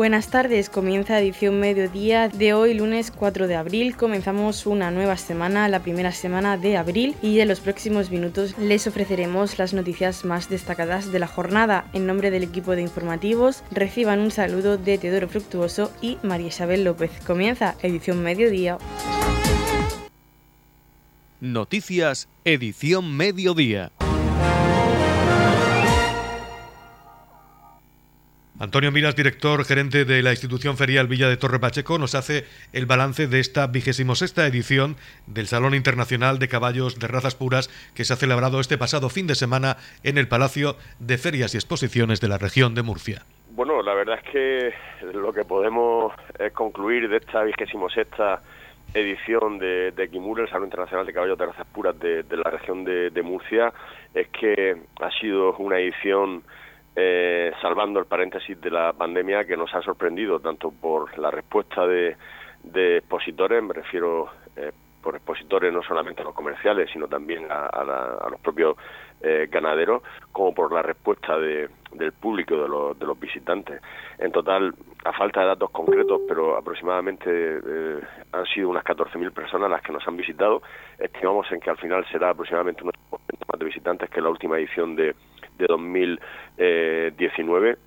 Buenas tardes, comienza edición mediodía de hoy, lunes 4 de abril. Comenzamos una nueva semana, la primera semana de abril, y en los próximos minutos les ofreceremos las noticias más destacadas de la jornada. En nombre del equipo de informativos, reciban un saludo de Teodoro Fructuoso y María Isabel López. Comienza edición mediodía. Noticias, edición mediodía. Antonio Miras, director gerente de la institución ferial Villa de Torre Pacheco, nos hace el balance de esta vigésimo sexta edición del Salón Internacional de Caballos de Razas Puras que se ha celebrado este pasado fin de semana en el Palacio de Ferias y Exposiciones de la región de Murcia. Bueno, la verdad es que lo que podemos concluir de esta vigésimo sexta edición de, de el Salón Internacional de Caballos de Razas Puras de, la región de Murcia, es que ha sido una edición eh, salvando el paréntesis de la pandemia que nos ha sorprendido tanto por la respuesta de, expositores, me refiero eh, por expositores no solamente a los comerciales, sino también a, los propios eh, ganaderos, como por la respuesta del público, de los, de los visitantes. En total, a falta de datos concretos, pero aproximadamente han sido unas 14.000 personas las que nos han visitado. Estimamos en que al final será aproximadamente unos más de visitantes que la última edición de, de 2019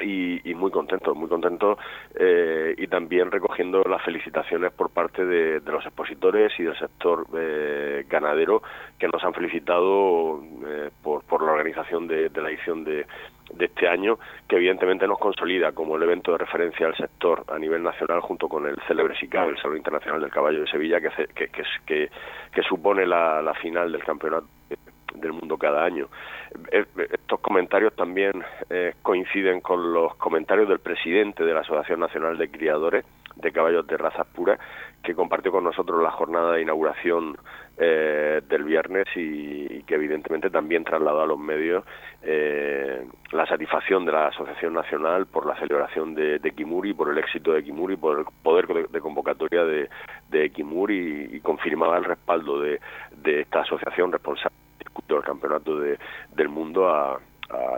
y, muy contento, muy contento eh, y también recogiendo las felicitaciones por parte de, los expositores y del sector eh, ganadero que nos han felicitado eh, por, por, la organización de, la edición de, este año, que evidentemente nos consolida como el evento de referencia al sector a nivel nacional junto con el célebre SICAB, el Salón Internacional del Caballo de Sevilla, que, que, que, supone la final del campeonato del mundo cada año. Eh, estos comentarios también eh, coinciden con los comentarios del presidente de la Asociación Nacional de Criadores de Caballos de Razas Puras, que compartió con nosotros la jornada de inauguración eh, del viernes y, que evidentemente también trasladó a los medios la satisfacción de la Asociación Nacional por la celebración de, de Kimuri, por el éxito de Kimuri, por el poder de, convocatoria de, de Kimuri y, confirmaba el respaldo de esta asociación responsable del campeonato de, del mundo a,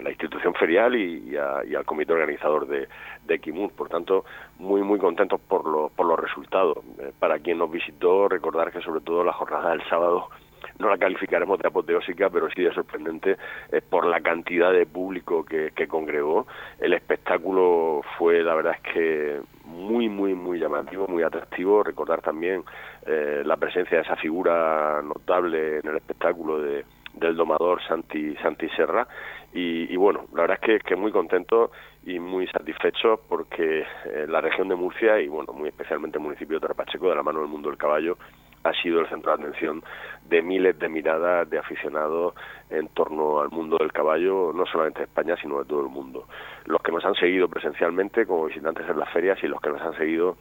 la institución ferial y, al comité organizador de, de Kimur. Por tanto, muy, muy contentos por, lo, por los resultados. Eh, para quien nos visitó, recordar que sobre todo la jornada del sábado no la calificaremos de apoteósica, pero sí de sorprendente eh, por la cantidad de público que, que, congregó. El espectáculo fue, la verdad es que muy, muy, muy llamativo, muy atractivo. Recordar también eh, la presencia de esa figura notable en el espectáculo de, del domador Santi, Santi Serra. Y, bueno, la verdad es que, muy contento y muy satisfecho porque eh, la región de Murcia y bueno, muy especialmente el municipio de Torrepacheco, de la mano del mundo del caballo, ha sido el centro de atención de miles de miradas de aficionados en torno al mundo del caballo, no solamente de España, sino de todo el mundo. Los que nos han seguido presencialmente como visitantes en las ferias y los que nos han seguido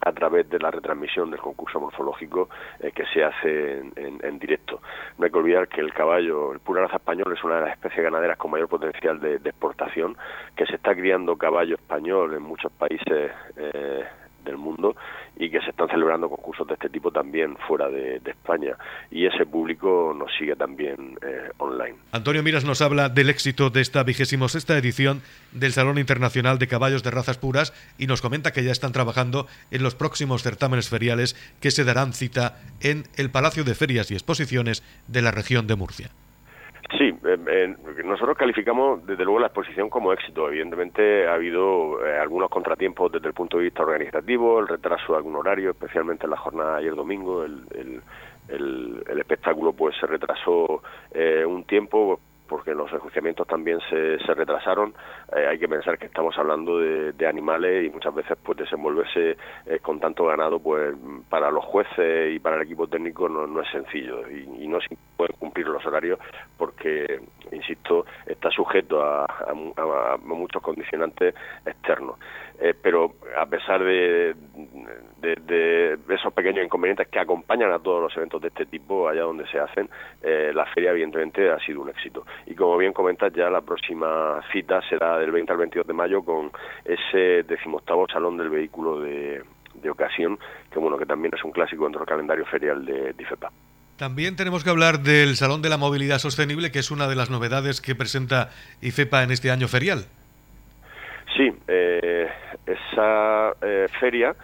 a través de la retransmisión del concurso morfológico eh, que se hace en, directo. No hay que olvidar que el caballo, el pura raza español, es una de las especies ganaderas con mayor potencial de, exportación, que se está criando caballo español en muchos países eh, del mundo y que se están celebrando concursos de este tipo también fuera de, España y ese público nos sigue también eh, online. Antonio Miras nos habla del éxito de esta vigésimo sexta edición del Salón Internacional de Caballos de Razas Puras y nos comenta que ya están trabajando en los próximos certámenes feriales que se darán cita en el Palacio de Ferias y Exposiciones de la región de Murcia. Sí, nosotros calificamos desde luego la exposición como éxito. Evidentemente ha habido eh, algunos contratiempos desde el punto de vista organizativo, el retraso de algún horario, especialmente en la jornada de ayer domingo. El, el, espectáculo pues se retrasó eh, un tiempo porque los enjuiciamientos también se, retrasaron. Eh, hay que pensar que estamos hablando de, animales y muchas veces pues desenvolverse eh, con tanto ganado pues para los jueces y para el equipo técnico no, es sencillo y, no se pueden cumplir los horarios porque, insisto, está sujeto a, muchos condicionantes externos. Eh, pero a pesar de, de, esos pequeños inconvenientes que acompañan a todos los eventos de este tipo allá donde se hacen, la feria evidentemente ha sido un éxito y como bien comentas ya la próxima cita será del 20 al 22 de mayo con ese decimoctavo salón del vehículo de, ocasión que bueno que también es un clásico dentro del calendario ferial de, de IFEPA. También tenemos que hablar del Salón de la Movilidad Sostenible, que es una de las novedades que presenta IFEPA en este año ferial. Sí, esa feria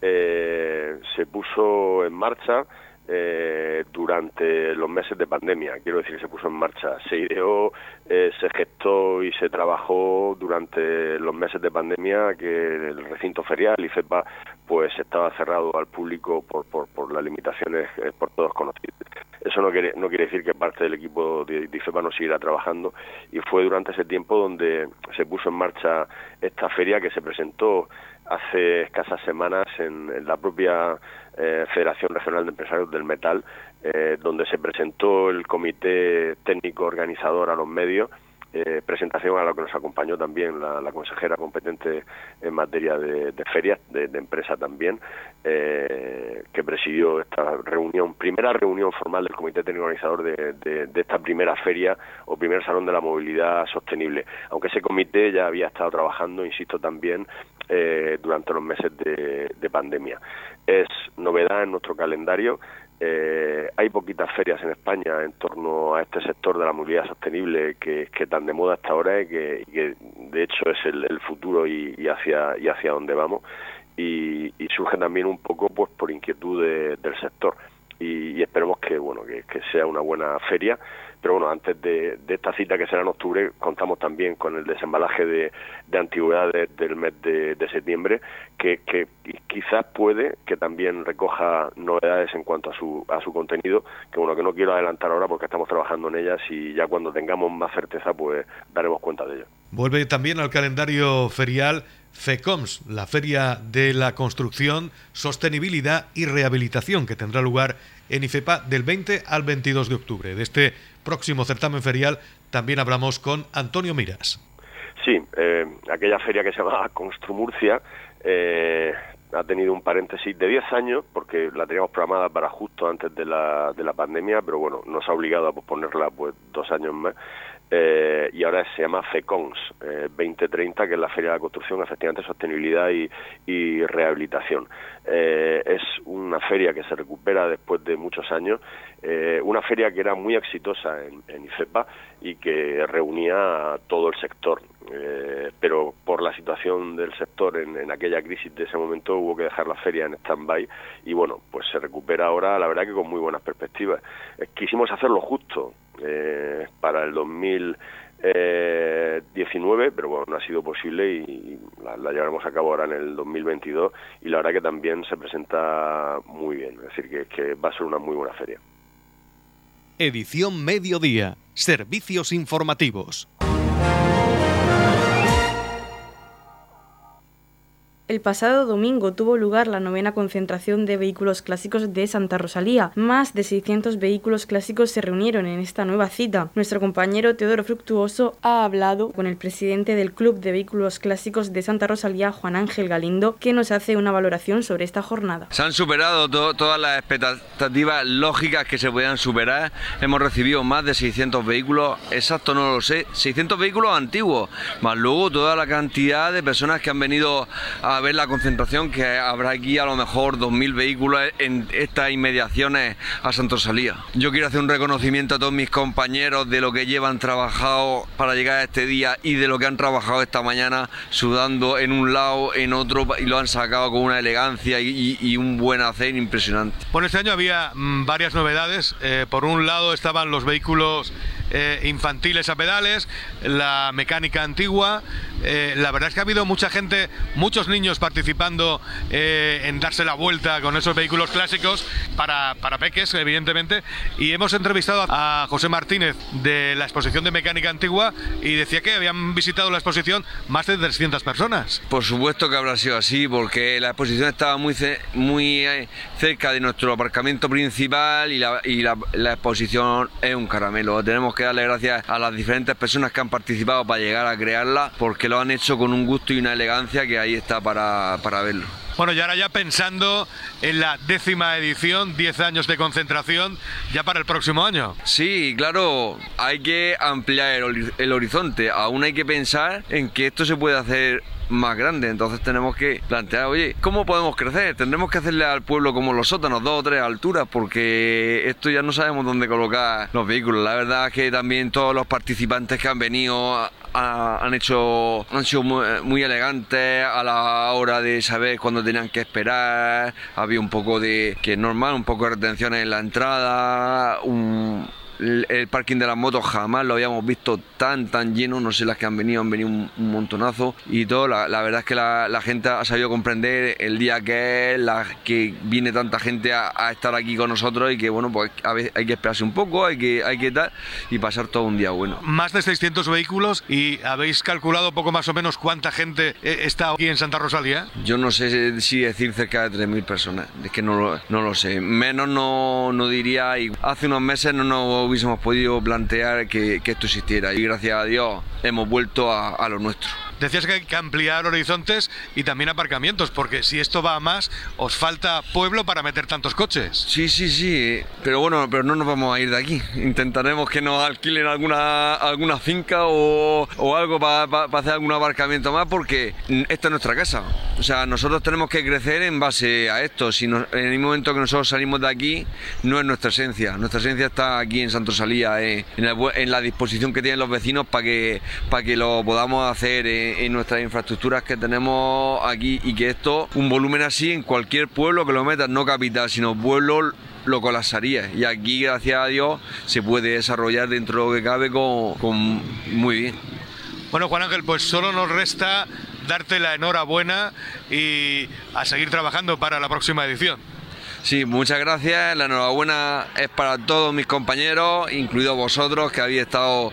se puso en marcha eh, durante los meses de pandemia, quiero decir, se puso en marcha, se ideó, eh, se gestó y se trabajó durante los meses de pandemia que el recinto ferial y FEPA pues estaba cerrado al público por, por, por las limitaciones eh, por todos conocidas. Eso no quiere, no quiere decir que parte del equipo de, de IFEPA no siguiera trabajando y fue durante ese tiempo donde se puso en marcha esta feria que se presentó hace escasas semanas en, la propia eh, Federación Regional de Empresarios del Metal, eh, donde se presentó el comité técnico organizador a los medios eh, presentación a la que nos acompañó también la, consejera competente en materia de, ferias, de, empresa también, eh, que presidió esta reunión, primera reunión formal del Comité Técnico Organizador de, esta primera feria o primer Salón de la Movilidad Sostenible. Aunque ese comité ya había estado trabajando, insisto, también eh, durante los meses de, de pandemia. Es novedad en nuestro calendario eh, hay poquitas ferias en España en torno a este sector de la movilidad sostenible que, que tan de moda hasta ahora y que, de hecho es el, futuro y, hacia y hacia dónde vamos. Y, surge también un poco pues por inquietud del sector. Y, esperemos que bueno que, sea una buena feria pero bueno antes de, esta cita que será en octubre contamos también con el desembalaje de, antigüedades del mes de, septiembre que, quizás puede que también recoja novedades en cuanto a su a su contenido que bueno que no quiero adelantar ahora porque estamos trabajando en ellas y ya cuando tengamos más certeza pues daremos cuenta de ello. Vuelve también al calendario ferial FECOMS, la Feria de la Construcción, Sostenibilidad y Rehabilitación, que tendrá lugar en IFEPA del 20 al 22 de octubre. De este próximo certamen ferial también hablamos con Antonio Miras. Sí, eh, aquella feria que se llama Construmurcia eh, ha tenido un paréntesis de 10 años, porque la teníamos programada para justo antes de la, de la pandemia, pero bueno, nos ha obligado a posponerla pues dos años más. Eh, y ahora se llama FECONS 2030, que es la Feria de la Construcción, efectivamente, Sostenibilidad y, Rehabilitación. Eh, es una feria que se recupera después de muchos años, eh, una feria que era muy exitosa en, IFEPA y que reunía a todo el sector, pero por la situación del sector en, en, aquella crisis de ese momento hubo que dejar la feria en stand-by y bueno, pues se recupera ahora, la verdad que con muy buenas perspectivas. quisimos hacerlo justo, eh, para el 2019, pero bueno, no ha sido posible y la, llevaremos a cabo ahora en el 2022 y la verdad que también se presenta muy bien, es decir, que, que va a ser una muy buena feria. Edición Mediodía, Servicios Informativos. El pasado domingo tuvo lugar la novena concentración de vehículos clásicos de Santa Rosalía. Más de 600 vehículos clásicos se reunieron en esta nueva cita. Nuestro compañero Teodoro Fructuoso ha hablado con el presidente del Club de Vehículos Clásicos de Santa Rosalía, Juan Ángel Galindo, que nos hace una valoración sobre esta jornada. Se han superado todas las expectativas lógicas que se podían superar. Hemos recibido más de 600 vehículos, exacto no lo sé, 600 vehículos antiguos, más luego toda la cantidad de personas que han venido a a ver la concentración que habrá aquí a lo mejor 2.000 vehículos en estas inmediaciones a Santo Salía. Yo quiero hacer un reconocimiento a todos mis compañeros de lo que llevan trabajado para llegar a este día y de lo que han trabajado esta mañana sudando en un lado, en otro y lo han sacado con una elegancia y, un buen hacer impresionante. Bueno, este año había mm, varias novedades. Eh, por un lado estaban los vehículos eh, infantiles a pedales, la mecánica antigua. Eh, la verdad es que ha habido mucha gente, muchos niños participando eh, en darse la vuelta con esos vehículos clásicos para, para peques, evidentemente. Y hemos entrevistado a José Martínez de la exposición de mecánica antigua y decía que habían visitado la exposición más de 300 personas. Por supuesto que habrá sido así, porque la exposición estaba muy, muy cerca de nuestro aparcamiento principal y, la, y la exposición es un caramelo. Tenemos que darle gracias a las diferentes personas que han participado para llegar a crearla, porque lo han hecho con un gusto y una elegancia que ahí está para, para verlo. Bueno, y ahora ya pensando en la décima edición, 10 años de concentración, ya para el próximo año. Sí, claro, hay que ampliar el, el, horizonte. Aún hay que pensar en que esto se puede hacer más grande. Entonces tenemos que plantear, oye, ¿cómo podemos crecer? Tendremos que hacerle al pueblo como los sótanos, dos o tres alturas, porque esto ya no sabemos dónde colocar los vehículos. La verdad es que también todos los participantes que han venido han hecho han sido muy, elegantes a la hora de saber cuándo tenían que esperar había un poco de que es normal un poco de retenciones en la entrada un el, parking de las motos jamás lo habíamos visto tan, tan lleno. No sé las que han venido, han venido un, montonazo y todo. La, verdad es que la, gente ha sabido comprender el día que es, la, que viene tanta gente a, estar aquí con nosotros y que, bueno, pues a veces hay que esperarse un poco, hay que, hay que dar y pasar todo un día bueno. Más de 600 vehículos y habéis calculado poco más o menos cuánta gente eh, está aquí en Santa Rosalía. Yo no sé si decir cerca de 3.000 personas, es que no lo, no lo sé. Menos no, no diría, y hace unos meses no nos hubiésemos podido plantear que, esto existiera y gracias a Dios hemos vuelto a lo nuestro. Decías que hay que ampliar horizontes y también aparcamientos, porque si esto va a más, os falta pueblo para meter tantos coches. Sí, sí, sí, pero bueno, pero no nos vamos a ir de aquí. Intentaremos que nos alquilen alguna, alguna finca o, algo para hacer algún aparcamiento más, porque esta es nuestra casa. O sea, nosotros tenemos que crecer en base a esto. Si en el momento que nosotros salimos de aquí, no es nuestra esencia. Nuestra esencia está aquí en Santo Salía, eh, en, la, disposición que tienen los vecinos para que, para que lo podamos hacer. Eh, en nuestras infraestructuras que tenemos aquí y que esto, un volumen así en cualquier pueblo que lo metas, no capital, sino pueblo lo colapsaría. Y aquí, gracias a Dios, se puede desarrollar dentro de lo que cabe con, muy bien. Bueno, Juan Ángel, pues solo nos resta darte la enhorabuena y a seguir trabajando para la próxima edición. Sí, muchas gracias. La enhorabuena es para todos mis compañeros, incluidos vosotros que habéis estado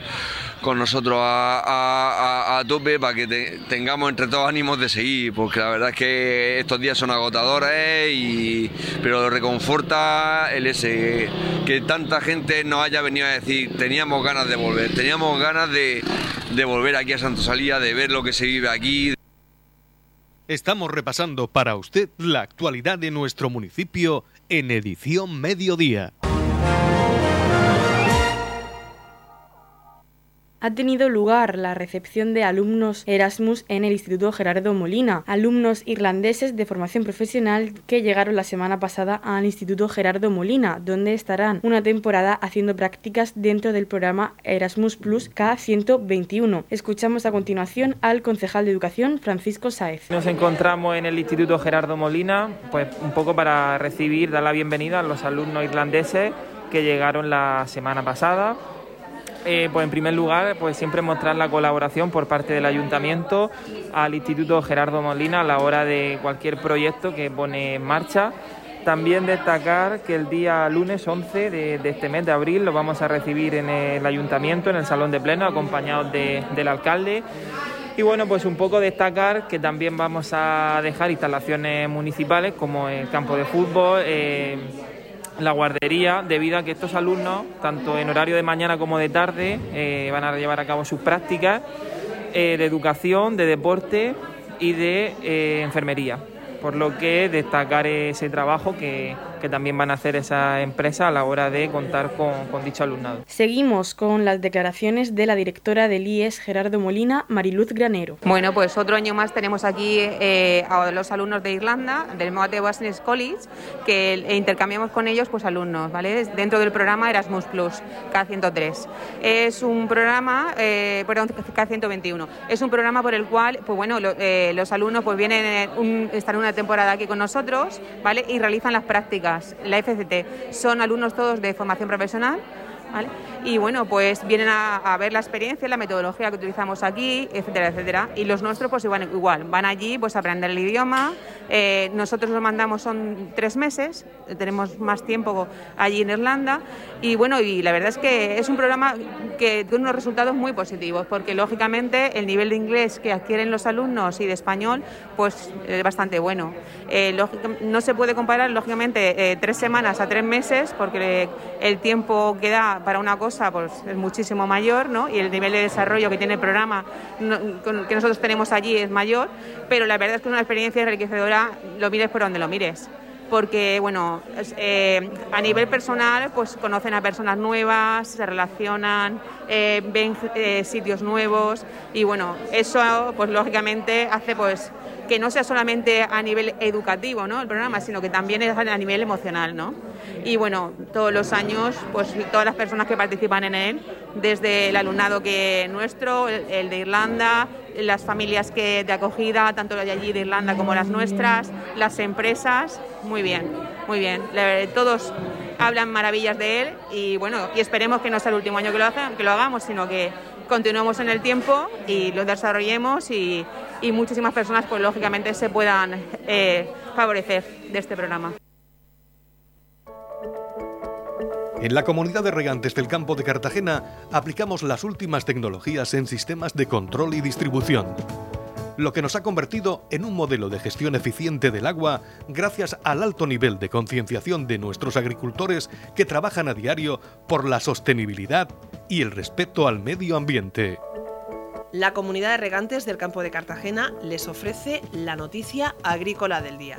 con nosotros a, tope para que tengamos entre todos ánimos de seguir, porque la verdad es que estos días son agotadores, y, pero reconforta el ese, que tanta gente nos haya venido a decir, teníamos ganas de volver, teníamos ganas de, de volver aquí a Santo Salía, de ver lo que se vive aquí. Estamos repasando para usted la actualidad de nuestro municipio en edición mediodía. Ha tenido lugar la recepción de alumnos Erasmus en el Instituto Gerardo Molina, alumnos irlandeses de formación profesional que llegaron la semana pasada al Instituto Gerardo Molina, donde estarán una temporada haciendo prácticas dentro del programa Erasmus Plus K121. Escuchamos a continuación al concejal de Educación, Francisco Saez. Nos encontramos en el Instituto Gerardo Molina, pues un poco para recibir, dar la bienvenida a los alumnos irlandeses que llegaron la semana pasada eh, pues en primer lugar, pues siempre mostrar la colaboración por parte del ayuntamiento al Instituto Gerardo Molina a la hora de cualquier proyecto que pone en marcha. También destacar que el día lunes 11 de, este mes de abril lo vamos a recibir en el ayuntamiento, en el salón de pleno, acompañados del alcalde. Y bueno, pues un poco destacar que también vamos a dejar instalaciones municipales como el campo de fútbol. Eh, la guardería debido a que estos alumnos, tanto en horario de mañana como de tarde, eh, van a llevar a cabo sus prácticas eh, de educación, de deporte y de eh, enfermería. Por lo que destacar ese trabajo que, que también van a hacer esa empresa a la hora de contar con, dicho alumnado. Seguimos con las declaraciones de la directora del IES Gerardo Molina, Mariluz Granero. Bueno, pues otro año más tenemos aquí eh, a los alumnos de Irlanda, del Moate Business College, que intercambiamos con ellos pues alumnos, ¿vale? Dentro del programa Erasmus Plus, K103. Es un programa, eh, perdón, K121. Es un programa por el cual, pues bueno, eh, los alumnos pues vienen, un, están una temporada aquí con nosotros, ¿vale? Y realizan las prácticas la FCT, son alumnos todos de formación profesional, Y bueno, pues vienen a, ver la experiencia, la metodología que utilizamos aquí, etcétera, etcétera. Y los nuestros, pues igual, igual van allí pues a aprender el idioma. Eh, nosotros los mandamos son tres meses, tenemos más tiempo allí en Irlanda. Y bueno, y la verdad es que es un programa que tiene unos resultados muy positivos, porque lógicamente el nivel de inglés que adquieren los alumnos y de español, pues es bastante bueno. Eh, no se puede comparar, lógicamente, eh, tres semanas a tres meses, porque el tiempo que da para una cosa pues, es muchísimo mayor, ¿no? Y el nivel de desarrollo que tiene el programa que nosotros tenemos allí es mayor, pero la verdad es que es una experiencia enriquecedora, lo mires por donde lo mires. porque bueno, eh, a nivel personal pues conocen a personas nuevas, se relacionan, eh, ven eh, sitios nuevos y bueno, eso pues lógicamente hace pues que no sea solamente a nivel educativo ¿no? el programa, sino que también es a nivel emocional. ¿no? Y bueno, todos los años, pues todas las personas que participan en él, desde el alumnado que nuestro, el, de Irlanda, las familias que de acogida, tanto de allí de Irlanda como las nuestras, las empresas, muy bien, muy bien. Todos hablan maravillas de él y bueno, y esperemos que no sea el último año que lo, que lo hagamos, sino que continuemos en el tiempo y lo desarrollemos y, muchísimas personas, pues lógicamente, se puedan eh, favorecer de este programa. En la comunidad de regantes del campo de Cartagena aplicamos las últimas tecnologías en sistemas de control y distribución lo que nos ha convertido en un modelo de gestión eficiente del agua gracias al alto nivel de concienciación de nuestros agricultores que trabajan a diario por la sostenibilidad y el respeto al medio ambiente. La comunidad de regantes del campo de Cartagena les ofrece la noticia agrícola del día.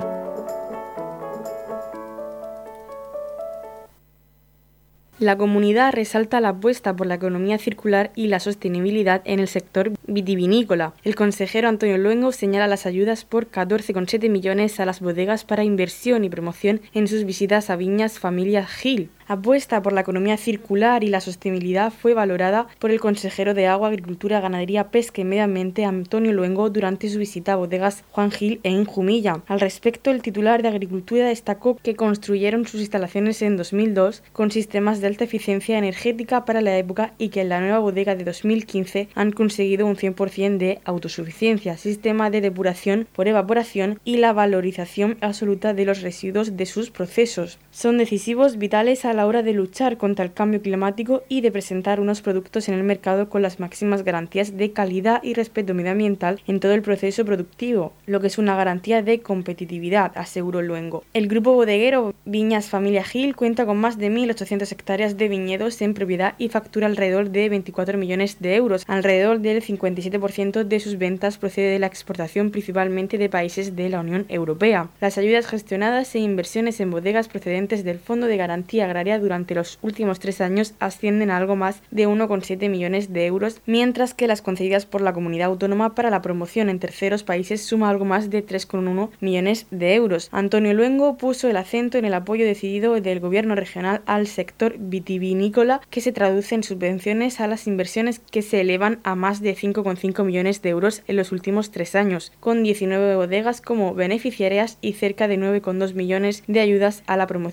La comunidad resalta la apuesta por la economía circular y la sostenibilidad en el sector vitivinícola. El consejero Antonio Luengo señala las ayudas por 14,7 millones a las bodegas para inversión y promoción en sus visitas a viñas familia Gil apuesta por la economía circular y la sostenibilidad fue valorada por el consejero de Agua, Agricultura, Ganadería, Pesca y Medio Ambiente Antonio Luengo durante su visita a bodegas Juan Gil en Jumilla. Al respecto, el titular de Agricultura destacó que construyeron sus instalaciones en 2002 con sistemas de alta eficiencia energética para la época y que en la nueva bodega de 2015 han conseguido un 100% de autosuficiencia, sistema de depuración por evaporación y la valorización absoluta de los residuos de sus procesos. Son decisivos vitales a la hora de luchar contra el cambio climático y de presentar unos productos en el mercado con las máximas garantías de calidad y respeto medioambiental en todo el proceso productivo, lo que es una garantía de competitividad, aseguró Luengo. El grupo bodeguero Viñas Familia Gil cuenta con más de 1.800 hectáreas de viñedos en propiedad y factura alrededor de 24 millones de euros. Alrededor del 57% de sus ventas procede de la exportación principalmente de países de la Unión Europea. Las ayudas gestionadas e inversiones en bodegas procedentes del Fondo de Garantía Agraria durante los últimos tres años ascienden a algo más de 1,7 millones de euros, mientras que las concedidas por la comunidad autónoma para la promoción en terceros países suma algo más de 3,1 millones de euros. Antonio Luengo puso el acento en el apoyo decidido del gobierno regional al sector vitivinícola, que se traduce en subvenciones a las inversiones que se elevan a más de 5,5 millones de euros en los últimos tres años, con 19 bodegas como beneficiarias y cerca de 9,2 millones de ayudas a la promoción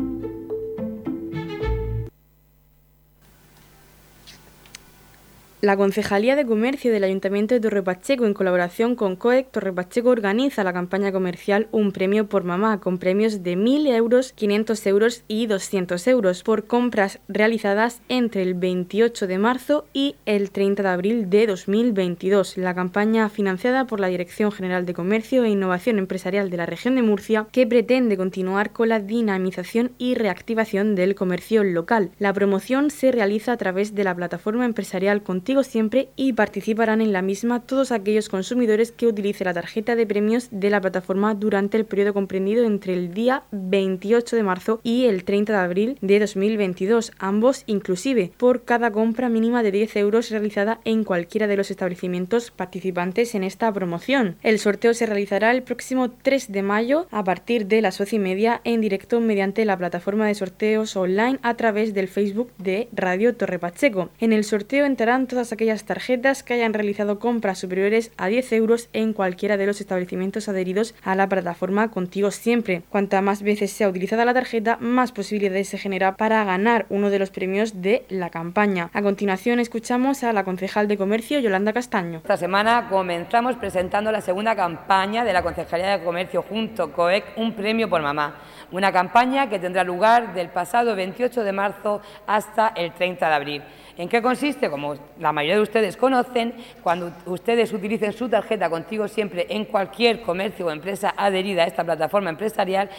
La Concejalía de Comercio del Ayuntamiento de Torrepacheco, en colaboración con COEC Torrepacheco, organiza la campaña comercial Un Premio por Mamá, con premios de 1.000 euros, 500 euros y 200 euros por compras realizadas entre el 28 de marzo y el 30 de abril de 2022. La campaña financiada por la Dirección General de Comercio e Innovación Empresarial de la región de Murcia, que pretende continuar con la dinamización y reactivación del comercio local. La promoción se realiza a través de la plataforma empresarial Contigo siempre y participarán en la misma todos aquellos consumidores que utilicen la tarjeta de premios de la plataforma durante el periodo comprendido entre el día 28 de marzo y el 30 de abril de 2022, ambos inclusive, por cada compra mínima de 10 euros realizada en cualquiera de los establecimientos participantes en esta promoción. El sorteo se realizará el próximo 3 de mayo a partir de las 12 y media en directo mediante la plataforma de sorteos online a través del Facebook de Radio Torre Pacheco. En el sorteo entrarán todas aquellas tarjetas que hayan realizado compras superiores a 10 euros en cualquiera de los establecimientos adheridos a la plataforma Contigo Siempre. Cuanta más veces sea utilizada la tarjeta, más posibilidades se genera para ganar uno de los premios de la campaña. A continuación escuchamos a la concejal de Comercio, Yolanda Castaño. Esta semana comenzamos presentando la segunda campaña de la Concejalía de Comercio junto COEC, un premio por mamá. Una campaña que tendrá lugar del pasado 28 de marzo hasta el 30 de abril. ¿En qué consiste? Como la mayoría de ustedes conocen, cuando ustedes utilicen su tarjeta contigo siempre en cualquier comercio o empresa adherida a esta plataforma empresarial,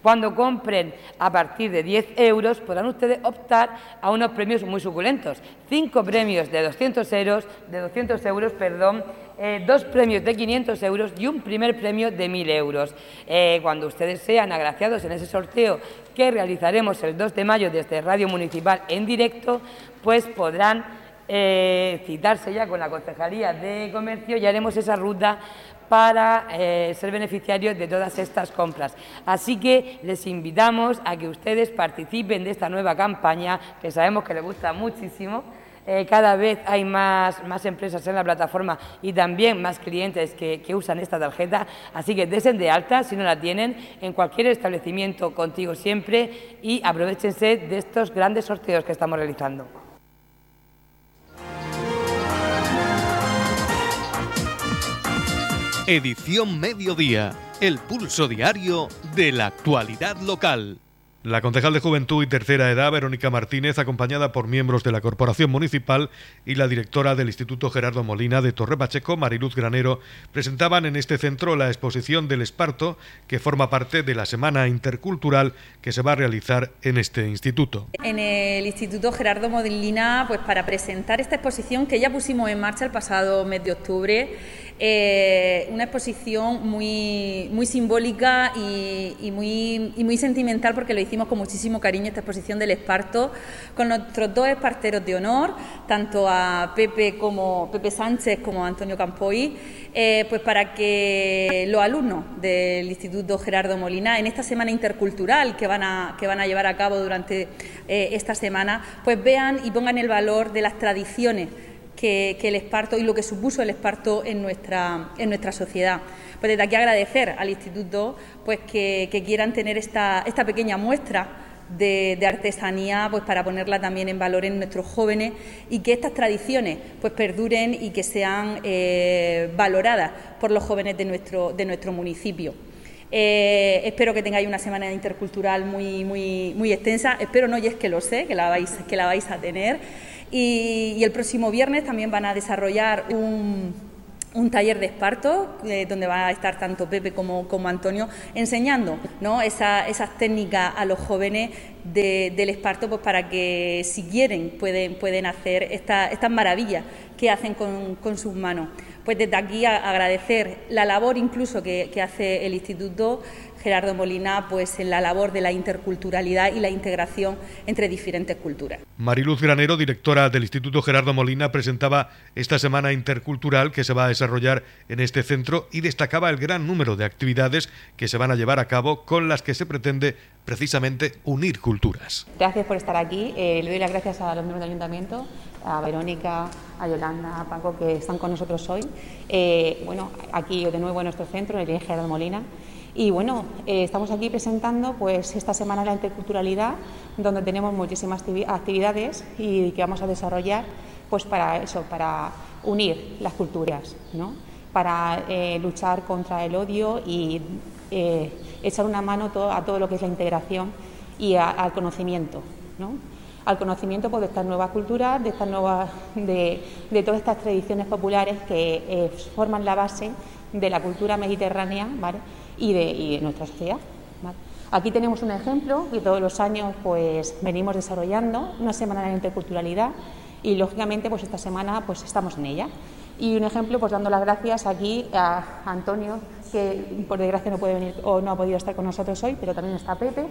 cuando compren a partir de 10 euros podrán ustedes optar a unos premios muy suculentos. Cinco premios de 200 euros, de 200 euros, perdón, eh, dos premios de 500 euros y un primer premio de 1.000 euros. Eh, cuando ustedes sean agraciados en ese sorteo que realizaremos el 2 de mayo desde Radio Municipal en directo, pues podrán eh, citarse ya con la Concejalía de Comercio y haremos esa ruta para eh, ser beneficiarios de todas estas compras. Así que les invitamos a que ustedes participen de esta nueva campaña, que sabemos que les gusta muchísimo. Eh, cada vez hay más, más, empresas en la plataforma y también más clientes que, que usan esta tarjeta, así que desen de alta si no la tienen en cualquier establecimiento contigo siempre y aprovechense de estos grandes sorteos que estamos realizando. Edición Mediodía, el pulso diario de la actualidad local. La concejal de Juventud y Tercera Edad, Verónica Martínez, acompañada por miembros de la Corporación Municipal y la directora del Instituto Gerardo Molina de Torre Pacheco, Mariluz Granero, presentaban en este centro la exposición del Esparto, que forma parte de la Semana Intercultural que se va a realizar en este instituto. En el Instituto Gerardo Molina, pues para presentar esta exposición que ya pusimos en marcha el pasado mes de octubre, eh, una exposición muy, muy simbólica y, muy, y, muy, sentimental porque lo hicimos con muchísimo cariño esta exposición del Esparto con nuestros dos esparteros de honor, tanto a Pepe como Pepe Sánchez como a Antonio Campoy, eh, pues para que los alumnos del Instituto Gerardo Molina en esta semana intercultural que van a, que van a llevar a cabo durante eh, esta semana, pues vean y pongan el valor de las tradiciones que, el esparto y lo que supuso el esparto en nuestra, en nuestra sociedad. Pues desde aquí agradecer al Instituto pues que, quieran tener esta, esta pequeña muestra de, artesanía pues para ponerla también en valor en nuestros jóvenes y que estas tradiciones pues perduren y que sean eh, valoradas por los jóvenes de nuestro, de nuestro municipio. Eh, espero que tengáis una semana intercultural muy, muy, muy extensa. Espero no, y es que lo sé, que la vais, que la vais a tener. Y, el próximo viernes también van a desarrollar un, taller de esparto, eh, donde va a estar tanto Pepe como, como Antonio enseñando ¿no? esas técnicas a los jóvenes del esparto pues para que si quieren pueden, pueden hacer estas maravillas que hacen con, sus manos. Pues desde aquí agradecer la labor incluso que hace el Instituto Gerardo Molina pues en la labor de la interculturalidad y la integración entre diferentes culturas. Mariluz Granero, directora del Instituto Gerardo Molina, presentaba esta semana intercultural que se va a desarrollar en este centro y destacaba el gran número de actividades que se van a llevar a cabo con las que se pretende precisamente unir culturas. Gracias por estar aquí. Eh, le doy las gracias a los miembros del ayuntamiento, a Verónica, a Yolanda, a Paco, que están con nosotros hoy. Eh, bueno, aquí de nuevo en nuestro centro, en el Gerardo Molina. Y bueno, eh, estamos aquí presentando pues esta semana la interculturalidad, donde tenemos muchísimas actividades y que vamos a desarrollar pues para eso, para unir las culturas, ¿no? para eh, luchar contra el odio y eh, echar una mano a todo lo que es la integración y al conocimiento. ¿no? al conocimiento pues, de estas nuevas culturas, de, estas nuevas, de, de todas estas tradiciones populares que forman la base de la cultura mediterránea ¿vale? Y, de, nuestra sociedad. Aquí tenemos un ejemplo que todos los años pues, venimos desarrollando, una semana de interculturalidad y lógicamente pues, esta semana pues, estamos en ella. Y un ejemplo, pues dando las gracias aquí a Antonio, que por desgracia no puede venir o no ha podido estar con nosotros hoy, pero también está Pepe,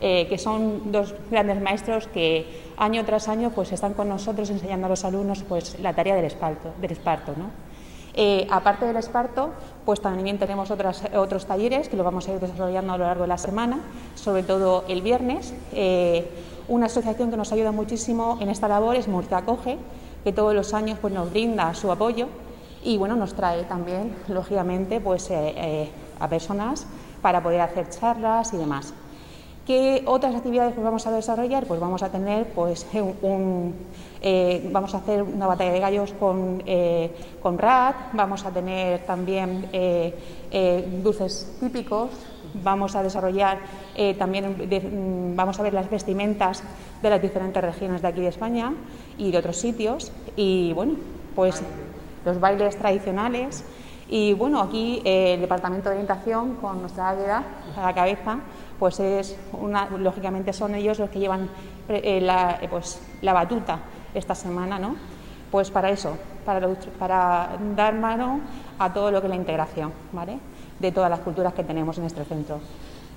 eh, que son dos grandes maestros que año tras año pues están con nosotros enseñando a los alumnos pues la tarea del esparto, del esparto ¿no? Eh, aparte del esparto, pues también tenemos otros talleres que lo vamos a ir desarrollando a lo largo de la semana, sobre todo el viernes. Eh, una asociación que nos ayuda muchísimo en esta labor es Murcia Acoge, que todos los años pues, nos brinda su apoyo y bueno, nos trae también, lógicamente, pues, eh, a personas para poder hacer charlas y demás. ¿Qué otras actividades pues vamos a desarrollar? Pues vamos a tener pues, un, eh, vamos a hacer una batalla de gallos con, eh, con RAT, vamos a tener también eh, dulces típicos, vamos a desarrollar también, mm, vamos a ver las vestimentas de las diferentes regiones de aquí de España y de otros sitios. Y bueno, pues los bailes tradicionales. Y bueno, aquí el Departamento de Orientación, con nuestra águeda a la cabeza, pues es una, lógicamente son ellos los que llevan la, pues, la batuta esta semana, ¿no? Pues para eso, para, dar mano a todo lo que es la integración, ¿vale? De todas las culturas que tenemos en este centro.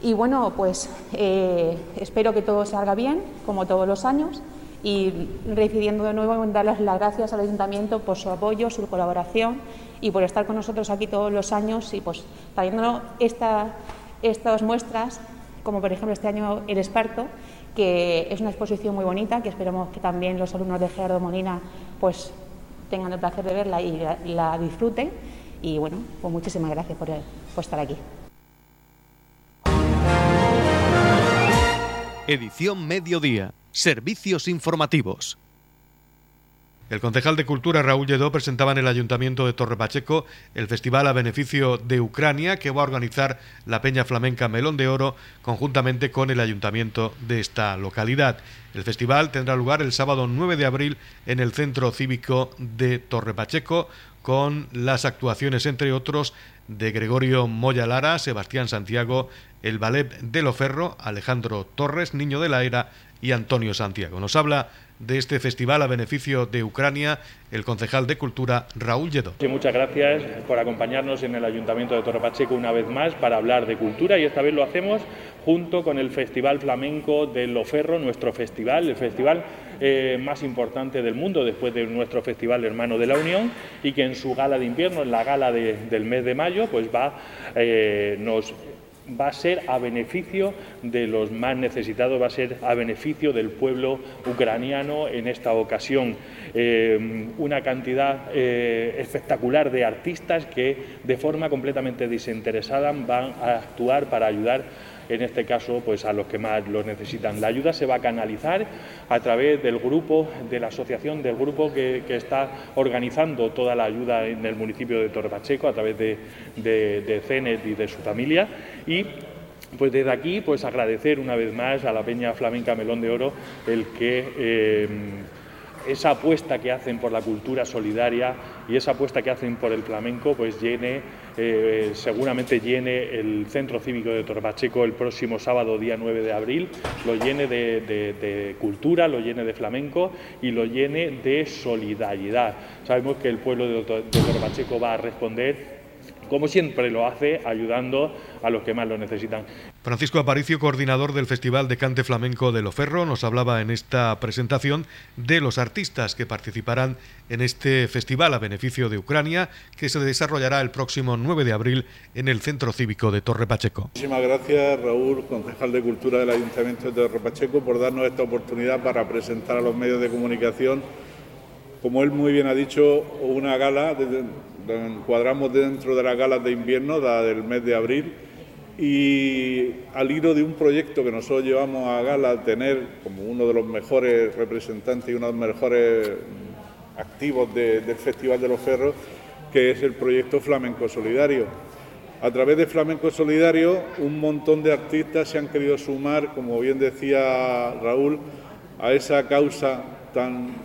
Y bueno, pues eh, espero que todo salga bien, como todos los años, y reincidiendo de nuevo darles las gracias al Ayuntamiento por su apoyo, su colaboración y por estar con nosotros aquí todos los años y pues trayéndonos esta, estas muestras, como por ejemplo este año el Esparto, que es una exposición muy bonita, que esperamos que también los alumnos de Gerardo Molina pues tengan el placer de verla y la, disfruten. Y bueno, pues muchísimas gracias por estar aquí. Edición Mediodía. Servicios informativos. El concejal de Cultura Raúl Lledó presentaba en el Ayuntamiento de Torre Pacheco el festival a beneficio de Ucrania que va a organizar la Peña Flamenca Melón de Oro conjuntamente con el Ayuntamiento de esta localidad. El festival tendrá lugar el sábado 9 de abril en el Centro Cívico de Torre Pacheco con las actuaciones, entre otros, de Gregorio Moya Lara, Sebastián Santiago, el ballet de Loferro, Alejandro Torres, Niño de la Era y Antonio Santiago. Nos habla de este festival a beneficio de Ucrania el concejal de Cultura Raúl Lledó. muchas gracias por acompañarnos en el Ayuntamiento de Torre Pacheco una vez más para hablar de cultura y esta vez lo hacemos junto con el Festival Flamenco de Loferro, nuestro festival, el festival eh, más importante del mundo después de nuestro festival hermano de la Unión y que en su gala de invierno, en la gala del mes de mayo, pues va, eh, nos va a ser a beneficio de los más necesitados, va a ser a beneficio del pueblo ucraniano en esta ocasión. Eh, una cantidad eh, espectacular de artistas que de forma completamente desinteresada van a actuar para ayudar en este caso pues a los que más lo necesitan. La ayuda se va a canalizar a través del grupo, de la asociación, del grupo que, está organizando toda la ayuda en el municipio de Torre Pacheco a través de, de, CENET y de su familia y pues desde aquí pues agradecer una vez más a la Peña Flamenca Melón de Oro el que eh, esa apuesta que hacen por la cultura solidaria y esa apuesta que hacen por el flamenco pues llene eh, seguramente llene el Centro Cívico de Torpacheco el próximo sábado, día 9 de abril, lo llene de, cultura, lo llene de flamenco y lo llene de solidaridad. Sabemos que el pueblo de, de Torpacheco va a responder como siempre lo hace, ayudando a los que más lo necesitan. Francisco Aparicio, coordinador del Festival de Cante Flamenco de Loferro, nos hablaba en esta presentación de los artistas que participarán en este festival a beneficio de Ucrania, que se desarrollará el próximo 9 de abril en el Centro Cívico de Torre Pacheco. Muchísimas gracias, Raúl, concejal de Cultura del Ayuntamiento de Torre Pacheco, por darnos esta oportunidad para presentar a los medios de comunicación como él muy bien ha dicho, una gala, encuadramos dentro de las galas de invierno, la del mes de abril, y al hilo de un proyecto que nosotros llevamos a gala, tener como uno de los mejores representantes y uno de los mejores activos del Festival de los Ferros, que es el proyecto Flamenco Solidario. A través de Flamenco Solidario, un montón de artistas se han querido sumar, como bien decía Raúl, a esa causa tan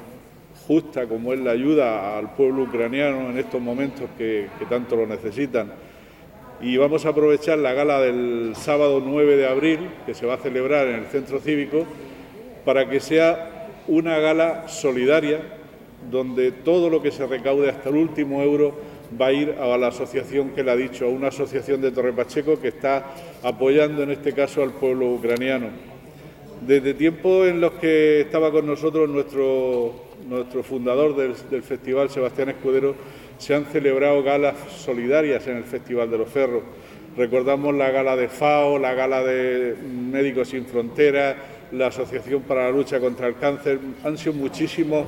justa como es la ayuda al pueblo ucraniano en estos momentos que, tanto lo necesitan. Y vamos a aprovechar la gala del sábado 9 de abril, que se va a celebrar en el Centro Cívico, para que sea una gala solidaria, donde todo lo que se recaude hasta el último euro va a ir a la asociación que le ha dicho, a una asociación de Torre Pacheco que está apoyando en este caso al pueblo ucraniano. Desde tiempos en los que estaba con nosotros nuestro nuestro fundador del, festival, Sebastián Escudero, se han celebrado galas solidarias en el Festival de los Ferros. Recordamos la gala de FAO, la gala de Médicos Sin Fronteras, la Asociación para la Lucha contra el Cáncer. Han sido muchísimos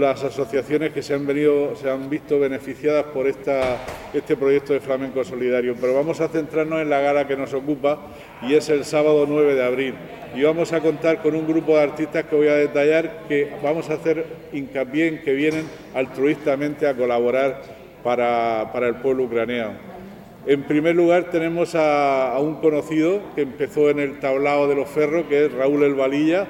las asociaciones que se han, venido, se han visto beneficiadas por este proyecto de Flamenco Solidario. Pero vamos a centrarnos en la gala que nos ocupa y es el sábado 9 de abril. Y vamos a contar con un grupo de artistas que voy a detallar que vamos a hacer hincapié en que vienen altruistamente a colaborar para, para el pueblo ucraniano. En primer lugar tenemos a, un conocido que empezó en el tablao de los ferros, que es Raúl El Valilla,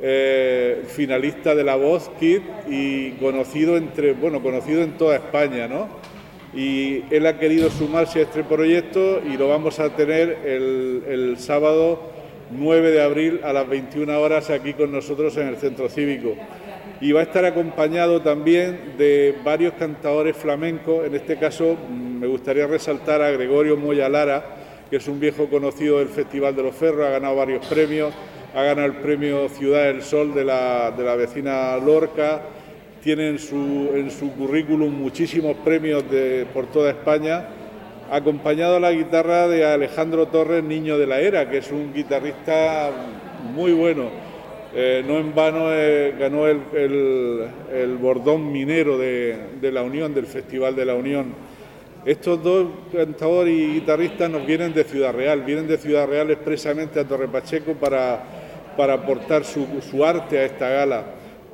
eh, finalista de La Voz Kid y conocido entre bueno conocido en toda España, ¿no? Y él ha querido sumarse a este proyecto y lo vamos a tener el, sábado 9 de abril a las 21 horas aquí con nosotros en el Centro Cívico. Y va a estar acompañado también de varios cantadores flamencos, en este caso mm, me gustaría resaltar a Gregorio Moya Lara, que es un viejo conocido del Festival de los Ferros, ha ganado varios premios, ha ganado el premio Ciudad del Sol de la, de la vecina Lorca, tiene en su, en su currículum muchísimos premios de, por toda España acompañado a la guitarra de Alejandro Torres, Niño de la Era, que es un guitarrista muy bueno. Eh, no en vano eh, ganó el, el, bordón minero de, la Unión, del Festival de la Unión. Estos dos cantadores y guitarristas nos vienen de Ciudad Real, vienen de Ciudad Real expresamente a Torre Pacheco para, para aportar su, arte a esta gala.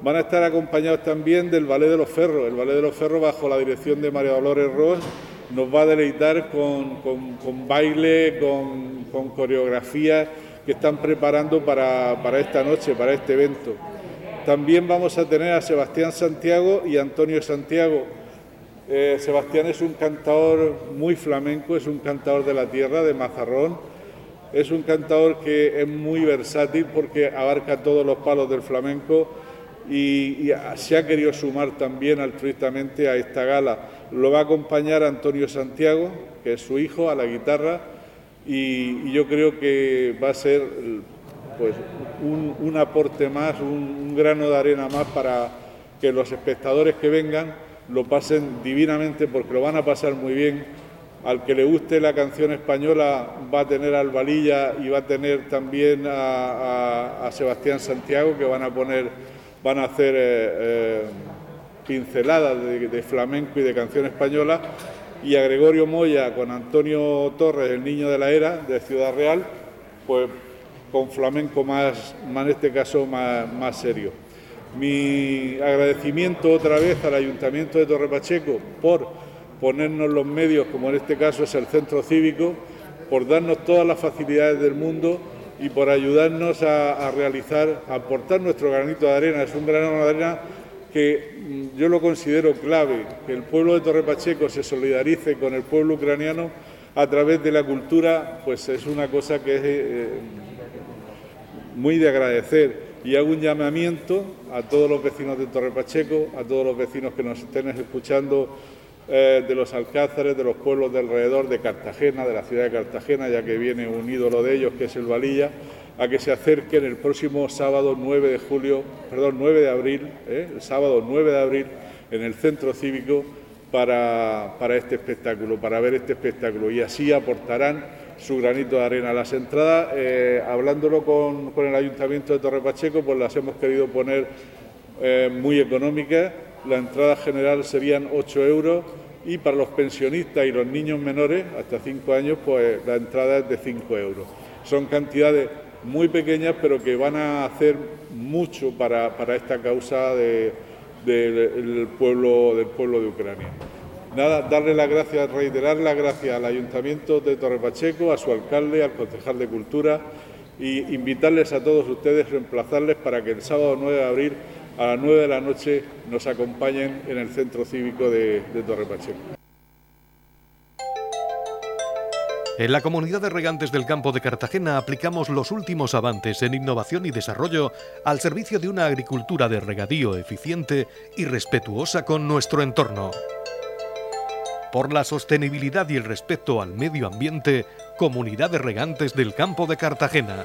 Van a estar acompañados también del Ballet de los Ferros, el Ballet de los Ferros bajo la dirección de María Dolores Ross nos va a deleitar con, baile, con, con coreografías que están preparando para, esta noche, para este evento. También vamos a tener a Sebastián Santiago y Antonio Santiago. Eh, Sebastián es un cantador muy flamenco, es un cantador de la tierra, de Mazarrón. Es un cantador que es muy versátil porque abarca todos los palos del flamenco y, se ha querido sumar también altruistamente a esta gala. Lo va a acompañar Antonio Santiago, que es su hijo, a la guitarra, y, yo creo que va a ser pues, un, aporte más, un, grano de arena más para que los espectadores que vengan lo pasen divinamente porque lo van a pasar muy bien. Al que le guste la canción española va a tener al Valilla y va a tener también a Sebastián Santiago que van a poner van a hacer eh, eh, pinceladas de, flamenco y de canción española y a Gregorio Moya con Antonio Torres, el niño de la era, de Ciudad Real, pues con flamenco más, más en este caso más, más serio. Mi agradecimiento otra vez al Ayuntamiento de Torre Pacheco por ponernos los medios, como en este caso es el Centro Cívico, por darnos todas las facilidades del mundo y por ayudarnos a, realizar, a aportar nuestro granito de arena. Es un granito de arena que mm, yo lo considero clave, que el pueblo de Torre Pacheco se solidarice con el pueblo ucraniano a través de la cultura, pues es una cosa que es eh, muy de agradecer. Y hago un llamamiento a todos los vecinos de Torre Pacheco, a todos los vecinos que nos estén escuchando eh, de los alcázares, de los pueblos de alrededor de Cartagena, de la ciudad de Cartagena, ya que viene un ídolo de ellos, que es el Valilla, a que se acerquen el próximo sábado 9 de julio, perdón, 9 de abril, eh, el sábado 9 de abril, en el centro cívico para, este espectáculo, para ver este espectáculo, y así aportarán su granito de arena. Las entradas, eh, hablándolo con, con, el Ayuntamiento de Torre Pacheco, pues las hemos querido poner muy económicas la entrada general serían 8 euros y para los pensionistas y los niños menores, hasta 5 años, pues la entrada es de 5 euros. Son cantidades muy pequeñas, pero que van a hacer mucho para, esta causa del, pueblo, del pueblo de Ucrania. Nada, darle las gracias, reiterar las gracias al Ayuntamiento de Torre Pacheco, a su alcalde, al concejal de Cultura y invitarles a todos ustedes, reemplazarles para que el sábado 9 de abril a las 9 de la noche nos acompañen en el centro cívico de, Torre Pacheco. En la comunidad de regantes del campo de Cartagena aplicamos los últimos avances en innovación y desarrollo al servicio de una agricultura de regadío eficiente y respetuosa con nuestro entorno. Por la sostenibilidad y el respeto al medio ambiente, Comunidad de Regantes del Campo de Cartagena.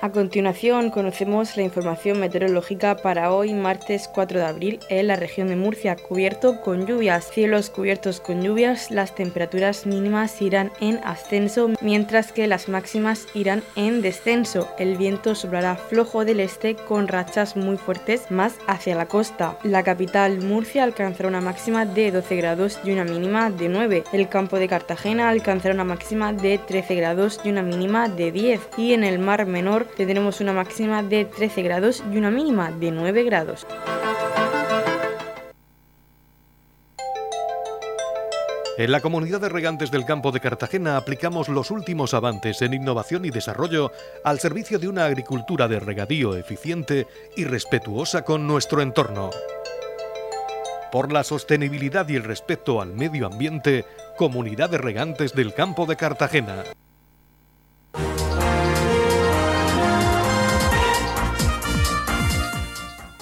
A continuación conocemos la información meteorológica para hoy martes 4 de abril en la región de Murcia, cubierto con lluvias, cielos cubiertos con lluvias, las temperaturas mínimas irán en ascenso mientras que las máximas irán en descenso. El viento soplará flojo del este con rachas muy fuertes más hacia la costa. La capital Murcia alcanzará una máxima de 12 grados y una mínima de 9. El campo de Cartagena alcanzará una máxima de 13 grados y una mínima de 10 y en el mar menor tendremos una máxima de 13 grados y una mínima de 9 grados. En la comunidad de regantes del campo de Cartagena aplicamos los últimos avances en innovación y desarrollo al servicio de una agricultura de regadío eficiente y respetuosa con nuestro entorno. Por la sostenibilidad y el respeto al medio ambiente, Comunidad de Regantes del Campo de Cartagena.